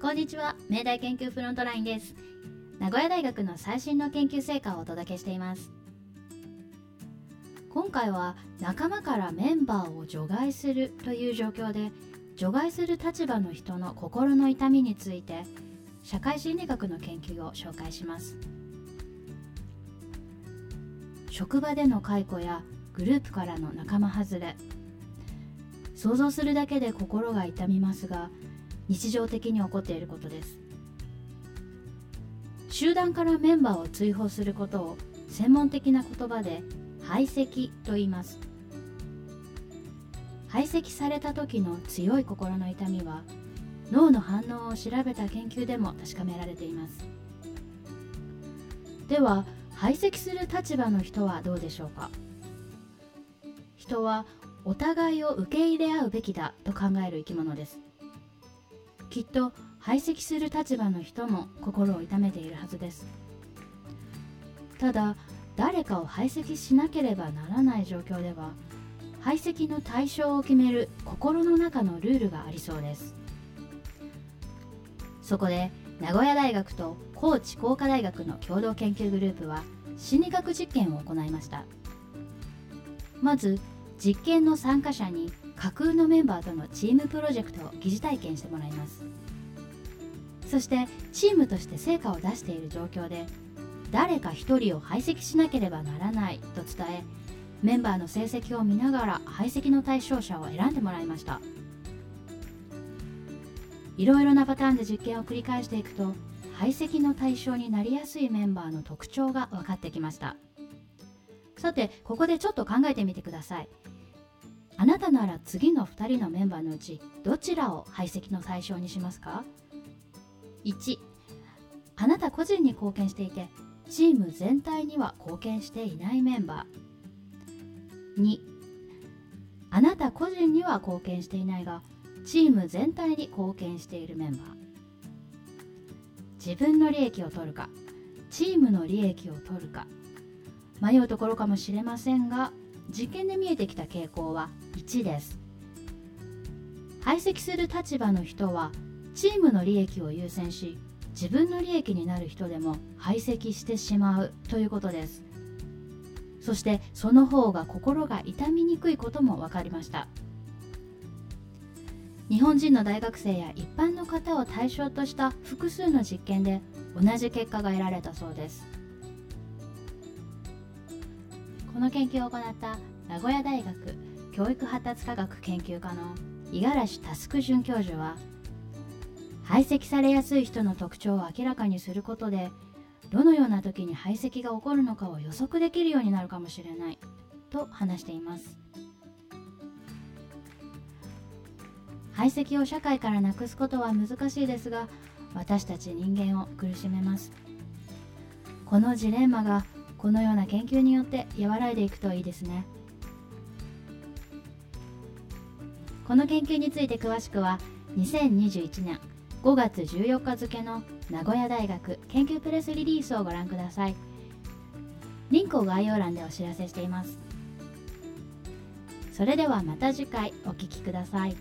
こんにちは。明大研究フロントラインです。名古屋大学の最新の研究成果をお届けしています。今回は仲間からメンバーを除外するという状況で除外する立場の人の心の痛みについて社会心理学の研究を紹介します。職場での解雇やグループからの仲間外れ想像するだけで心が痛みますが日常的に起こっていることです。集団からメンバーを追放することを専門的な言葉で排斥と言います。排斥された時の強い心の痛みは脳の反応を調べた研究でも確かめられています。では排斥する立場の人はどうでしょうか？人はお互いを受け入れ合うべきだと考える生き物です。きっと排斥する立場の人も心を痛めているはずです。ただ誰かを排斥しなければならない状況では排斥の対象を決める心の中のルールがありそうです。そこで名古屋大学と高知工科大学の共同研究グループは心理学実験を行いました。まず実験の参加者に架空のメンバーとのチームプロジェクトを疑似体験してもらいます。そしてチームとして成果を出している状況で誰か1人を排斥しなければならないと伝えメンバーの成績を見ながら排斥の対象者を選んでもらいました。いろいろなパターンで実験を繰り返していくと排斥の対象になりやすいメンバーの特徴が分かってきました。さてここでちょっと考えてみてください。あなたなら次の2人のメンバーのうちどちらを排斥の対象にしますか？1あなた個人に貢献していてチーム全体には貢献していないメンバー。2あなた個人には貢献していないがチーム全体に貢献しているメンバー。自分の利益を取るかチームの利益を取るか。迷うところかもしれませんが実験で見えてきた傾向は1です。排斥する立場の人はチームの利益を優先し自分の利益になる人でも排斥してしまうということです。そしてその方が心が痛みにくいことも分かりました。日本人の大学生や一般の方を対象とした複数の実験で同じ結果が得られたそうです。この研究を行った名古屋大学教育発達科学研究科の五十嵐佑准教授は排斥されやすい人の特徴を明らかにすることでどのような時に排斥が起こるのかを予測できるようになるかもしれないと話しています。排斥を社会からなくすことは難しいですが私たち人間を苦しめます。このジレンマがこのような研究によって和らいでいくといいですね。この研究について詳しくは2021年5月14日付の名古屋大学研究プレスリリースをご覧ください。リンクを概要欄でお知らせしています。それではまた次回お聴きください。